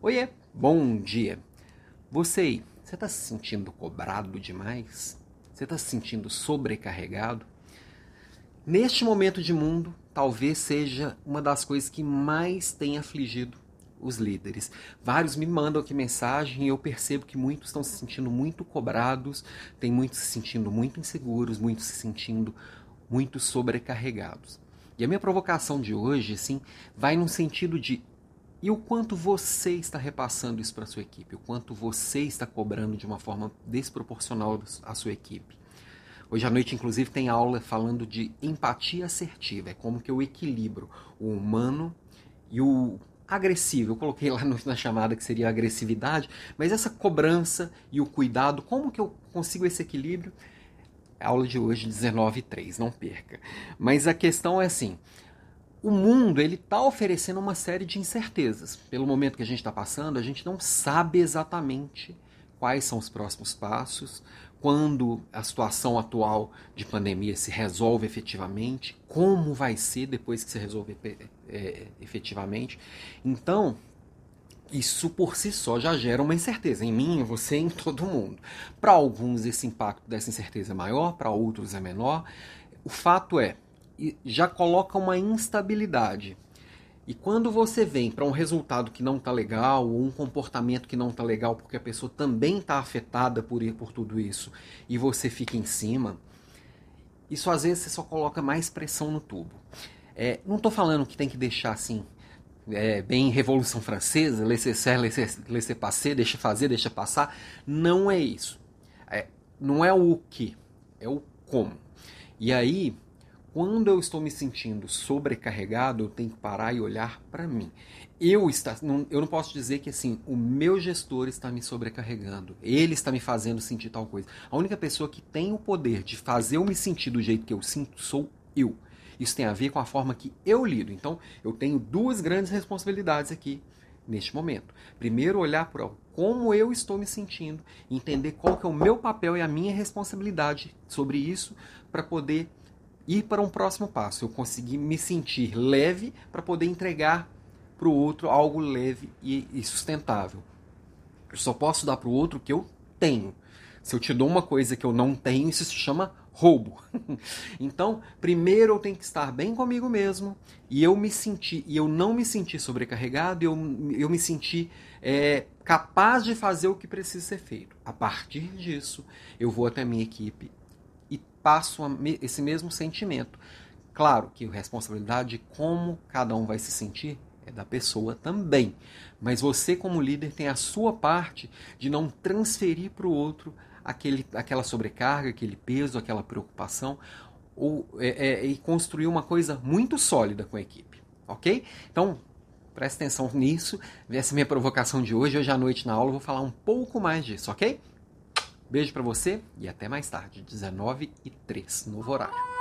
Oiê, bom dia. Você aí, você está se sentindo cobrado demais? Você está se sentindo sobrecarregado? Neste momento de mundo, talvez seja uma das coisas que mais tem afligido os líderes. Vários me mandam aqui mensagem e eu percebo que muitos estão se sentindo muito cobrados, tem muitos se sentindo muito inseguros, muitos se sentindo muito sobrecarregados. E a minha provocação de hoje, assim, vai no sentido de e o quanto você está repassando isso para a sua equipe, o quanto você está cobrando de uma forma desproporcional à sua equipe. Hoje à noite, inclusive, tem aula falando de empatia assertiva. É como que eu equilibro o humano e o agressivo. Eu coloquei lá na chamada que seria agressividade, mas essa cobrança e o cuidado, como que eu consigo esse equilíbrio? Aula de hoje, 19 e 3, não perca. Mas a questão é assim, o mundo ele está oferecendo uma série de incertezas. Pelo momento que a gente está passando, a gente não sabe exatamente quais são os próximos passos, quando a situação atual de pandemia se resolve efetivamente, como vai ser depois que se resolver é, efetivamente. Então, isso por si só já gera uma incerteza em mim, em você, em todo mundo. Para alguns esse impacto dessa incerteza é maior, para outros é menor. O fato é, já coloca uma instabilidade e quando você vem para um resultado que não está legal, ou um comportamento que não está legal, porque a pessoa também está afetada por, por tudo isso, e você fica em cima, isso às vezes você só coloca mais pressão no tubo. É, não estou falando que tem que deixar assim, é, bem Revolução Francesa, laissez-faire, laissez-passer, deixa fazer, deixa passar. Não é isso. É, não é o que, é o como. E aí, quando eu estou me sentindo sobrecarregado, eu tenho que parar e olhar para mim. Eu, está, não, eu não posso dizer que assim, o meu gestor está me sobrecarregando, ele está me fazendo sentir tal coisa. A única pessoa que tem o poder de fazer eu me sentir do jeito que eu sinto sou eu. Isso tem a ver com a forma que eu lido. Então, eu tenho duas grandes responsabilidades aqui neste momento. Primeiro, olhar para como eu estou me sentindo, entender qual que é o meu papel e a minha responsabilidade sobre isso para poder ir para um próximo passo. Eu conseguir me sentir leve para poder entregar para o outro algo leve e, e sustentável. Eu só posso dar para o outro o que eu tenho. Se eu te dou uma coisa que eu não tenho, isso se chama roubo. então, primeiro eu tenho que estar bem comigo mesmo e eu me sentir e eu não me sentir sobrecarregado, eu, eu me sentir é, capaz de fazer o que precisa ser feito. A partir disso, eu vou até a minha equipe passo esse mesmo sentimento. Claro que a responsabilidade de como cada um vai se sentir é da pessoa também. Mas você, como líder, tem a sua parte de não transferir para o outro aquele, aquela sobrecarga, aquele peso, aquela preocupação, ou, é, é, e construir uma coisa muito sólida com a equipe. Ok? Então, preste atenção nisso. Essa é a minha provocação de hoje. Hoje à noite na aula eu vou falar um pouco mais disso, ok? Beijo para você e até mais tarde, 19 e 3, novo horário.